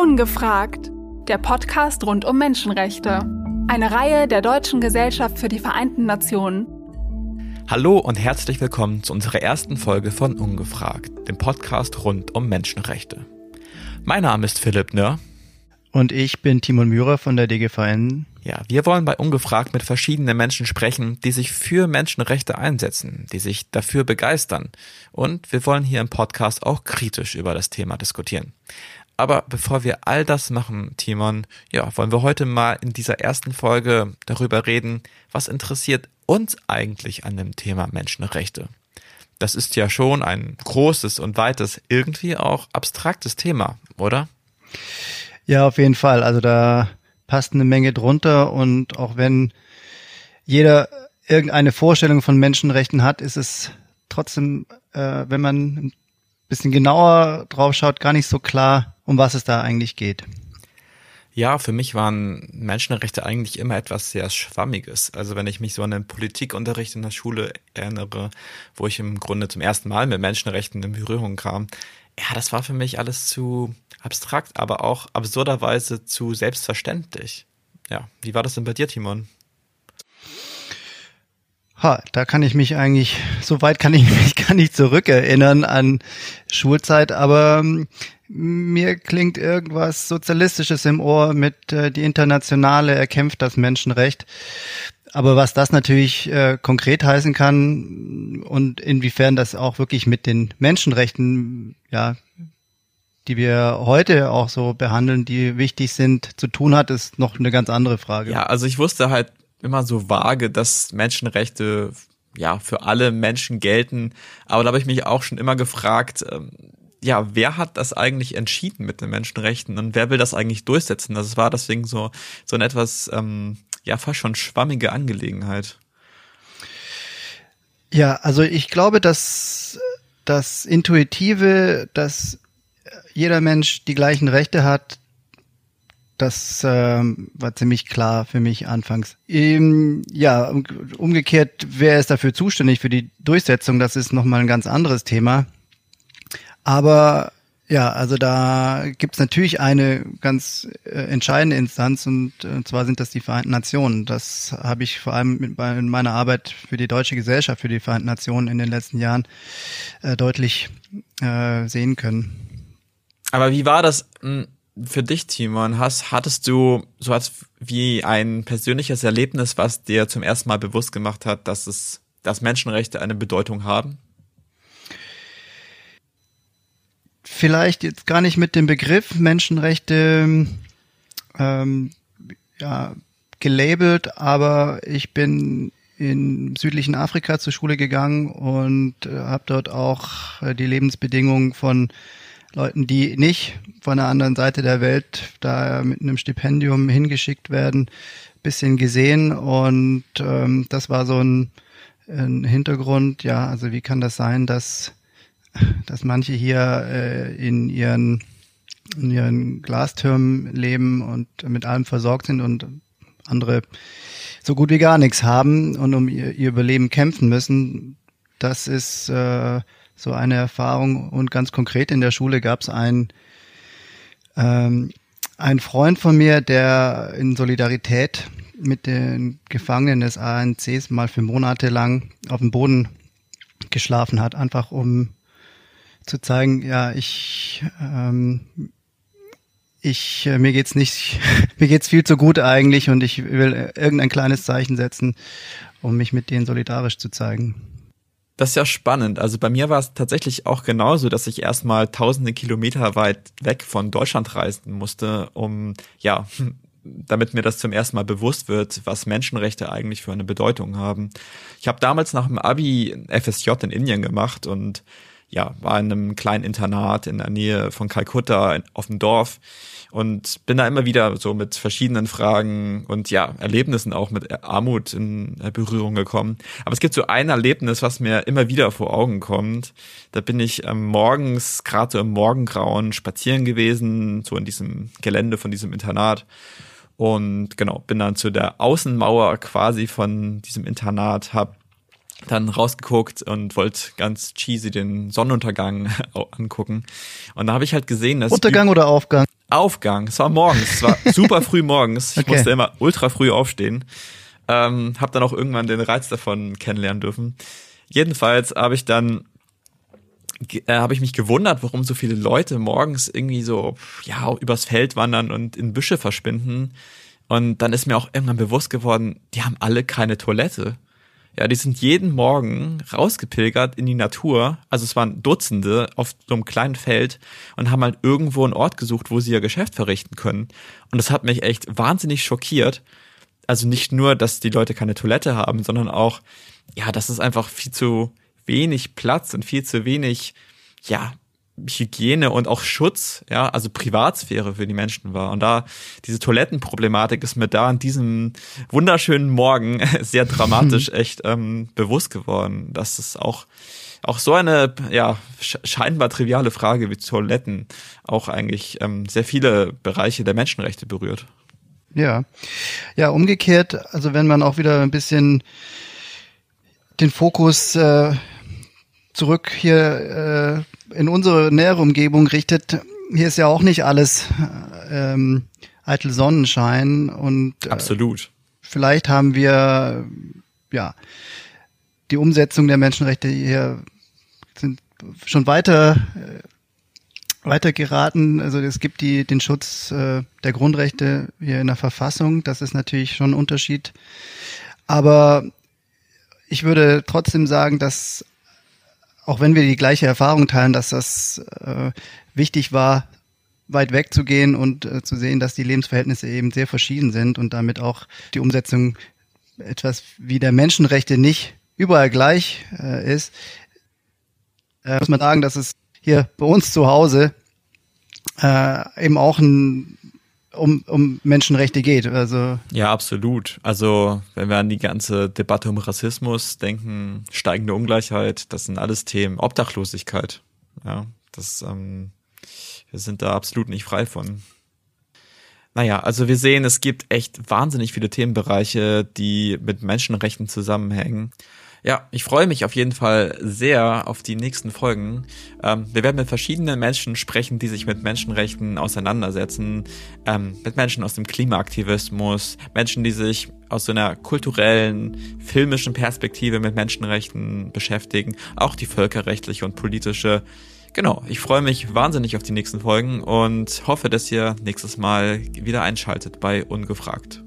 Ungefragt, der Podcast rund um Menschenrechte. Eine Reihe der Deutschen Gesellschaft für die Vereinten Nationen. Hallo und herzlich willkommen zu unserer ersten Folge von Ungefragt, dem Podcast rund um Menschenrechte. Mein Name ist Philipp Nörr. Und ich bin Timon Mührer von der DGVN. Ja, wir wollen bei Ungefragt mit verschiedenen Menschen sprechen, die sich für Menschenrechte einsetzen, die sich dafür begeistern. Und wir wollen hier im Podcast auch kritisch über das Thema diskutieren. Aber bevor wir all das machen, Timon, ja, wollen wir heute mal in dieser ersten Folge darüber reden, was interessiert uns eigentlich an dem Thema Menschenrechte. Das ist ja schon ein großes und weites, irgendwie auch abstraktes Thema, oder? Ja, auf jeden Fall. Also da passt eine Menge drunter und auch wenn jeder irgendeine Vorstellung von Menschenrechten hat, ist es trotzdem, äh, wenn man bisschen genauer drauf schaut, gar nicht so klar, um was es da eigentlich geht. Ja, für mich waren Menschenrechte eigentlich immer etwas sehr Schwammiges. Also wenn ich mich so an den Politikunterricht in der Schule erinnere, wo ich im Grunde zum ersten Mal mit Menschenrechten in Berührung kam, ja, das war für mich alles zu abstrakt, aber auch absurderweise zu selbstverständlich. Ja, wie war das denn bei dir, Timon? Ha, da kann ich mich eigentlich, so weit kann ich mich gar nicht zurückerinnern an Schulzeit, aber ähm, mir klingt irgendwas Sozialistisches im Ohr mit äh, die Internationale erkämpft das Menschenrecht. Aber was das natürlich äh, konkret heißen kann und inwiefern das auch wirklich mit den Menschenrechten, ja, die wir heute auch so behandeln, die wichtig sind, zu tun hat, ist noch eine ganz andere Frage. Ja, also ich wusste halt immer so vage, dass Menschenrechte ja für alle Menschen gelten. Aber da habe ich mich auch schon immer gefragt, ähm, ja, wer hat das eigentlich entschieden mit den Menschenrechten und wer will das eigentlich durchsetzen? Das war deswegen so so ein etwas ähm, ja fast schon schwammige Angelegenheit. Ja, also ich glaube, dass das Intuitive, dass jeder Mensch die gleichen Rechte hat, das ähm, war ziemlich klar für mich anfangs. Ähm, ja, umgekehrt, wer ist dafür zuständig für die Durchsetzung? Das ist nochmal ein ganz anderes Thema. Aber ja, also da gibt's natürlich eine ganz äh, entscheidende Instanz und äh, zwar sind das die Vereinten Nationen. Das habe ich vor allem mit, bei, in meiner Arbeit für die Deutsche Gesellschaft für die Vereinten Nationen in den letzten Jahren äh, deutlich äh, sehen können. Aber wie war das? Für dich, Timon, hast, hattest du so als wie ein persönliches Erlebnis, was dir zum ersten Mal bewusst gemacht hat, dass es, dass Menschenrechte eine Bedeutung haben? Vielleicht jetzt gar nicht mit dem Begriff Menschenrechte ähm, ja, gelabelt, aber ich bin in südlichen Afrika zur Schule gegangen und äh, habe dort auch äh, die Lebensbedingungen von Leuten, die nicht von der anderen Seite der Welt da mit einem Stipendium hingeschickt werden, bisschen gesehen und ähm, das war so ein, ein Hintergrund, ja, also wie kann das sein, dass, dass manche hier äh, in ihren in ihren Glastürmen leben und mit allem versorgt sind und andere so gut wie gar nichts haben und um ihr, ihr Überleben kämpfen müssen. Das ist äh, so eine Erfahrung. Und ganz konkret in der Schule gab es einen, ähm, einen Freund von mir, der in Solidarität mit den Gefangenen des ANCs mal für Monate lang auf dem Boden geschlafen hat, einfach um zu zeigen, ja, ich, ähm, ich, äh, mir geht's nicht, mir geht's viel zu gut eigentlich und ich will irgendein kleines Zeichen setzen, um mich mit denen solidarisch zu zeigen. Das ist ja spannend. Also bei mir war es tatsächlich auch genauso, dass ich erstmal tausende Kilometer weit weg von Deutschland reisen musste, um, ja, damit mir das zum ersten Mal bewusst wird, was Menschenrechte eigentlich für eine Bedeutung haben. Ich habe damals nach dem Abi FSJ in Indien gemacht und ja, war in einem kleinen Internat in der Nähe von Kalkutta auf dem Dorf und bin da immer wieder so mit verschiedenen Fragen und ja, Erlebnissen auch mit Armut in Berührung gekommen. Aber es gibt so ein Erlebnis, was mir immer wieder vor Augen kommt. Da bin ich ähm, morgens, gerade so im Morgengrauen, spazieren gewesen, so in diesem Gelände von diesem Internat. Und genau, bin dann zu der Außenmauer quasi von diesem Internat, hab dann rausgeguckt und wollte ganz cheesy den Sonnenuntergang angucken. Und da habe ich halt gesehen, dass Untergang oder Aufgang? Aufgang. Es war morgens, es war super früh morgens. Ich okay. musste immer ultra früh aufstehen. Ähm, hab dann auch irgendwann den Reiz davon kennenlernen dürfen. Jedenfalls habe ich dann äh, habe ich mich gewundert, warum so viele Leute morgens irgendwie so ja übers Feld wandern und in Büsche verschwinden. Und dann ist mir auch irgendwann bewusst geworden, die haben alle keine Toilette. Ja, die sind jeden Morgen rausgepilgert in die Natur. Also es waren Dutzende auf so einem kleinen Feld und haben halt irgendwo einen Ort gesucht, wo sie ihr Geschäft verrichten können. Und das hat mich echt wahnsinnig schockiert. Also nicht nur, dass die Leute keine Toilette haben, sondern auch, ja, dass es einfach viel zu wenig Platz und viel zu wenig, ja, Hygiene und auch Schutz, ja, also Privatsphäre für die Menschen war. Und da diese Toilettenproblematik ist mir da an diesem wunderschönen Morgen sehr dramatisch echt ähm, bewusst geworden, dass es auch auch so eine ja scheinbar triviale Frage wie Toiletten auch eigentlich ähm, sehr viele Bereiche der Menschenrechte berührt. Ja, ja umgekehrt, also wenn man auch wieder ein bisschen den Fokus äh, zurück hier äh, in unsere nähere Umgebung richtet, hier ist ja auch nicht alles ähm, eitel Sonnenschein und äh, absolut. Vielleicht haben wir ja die Umsetzung der Menschenrechte hier sind schon weiter äh, weiter geraten. Also es gibt die den Schutz äh, der Grundrechte hier in der Verfassung. Das ist natürlich schon ein Unterschied. Aber ich würde trotzdem sagen, dass auch wenn wir die gleiche Erfahrung teilen, dass das äh, wichtig war, weit weg zu gehen und äh, zu sehen, dass die Lebensverhältnisse eben sehr verschieden sind und damit auch die Umsetzung etwas wie der Menschenrechte nicht überall gleich äh, ist, äh, muss man sagen, dass es hier bei uns zu Hause äh, eben auch ein um, um Menschenrechte geht. Also ja, absolut. Also wenn wir an die ganze Debatte um Rassismus denken, steigende Ungleichheit, das sind alles Themen. Obdachlosigkeit, ja, das ähm, wir sind da absolut nicht frei von. Naja, also wir sehen, es gibt echt wahnsinnig viele Themenbereiche, die mit Menschenrechten zusammenhängen. Ja, ich freue mich auf jeden Fall sehr auf die nächsten Folgen. Ähm, wir werden mit verschiedenen Menschen sprechen, die sich mit Menschenrechten auseinandersetzen, ähm, mit Menschen aus dem Klimaaktivismus, Menschen, die sich aus so einer kulturellen, filmischen Perspektive mit Menschenrechten beschäftigen, auch die völkerrechtliche und politische. Genau, ich freue mich wahnsinnig auf die nächsten Folgen und hoffe, dass ihr nächstes Mal wieder einschaltet bei Ungefragt.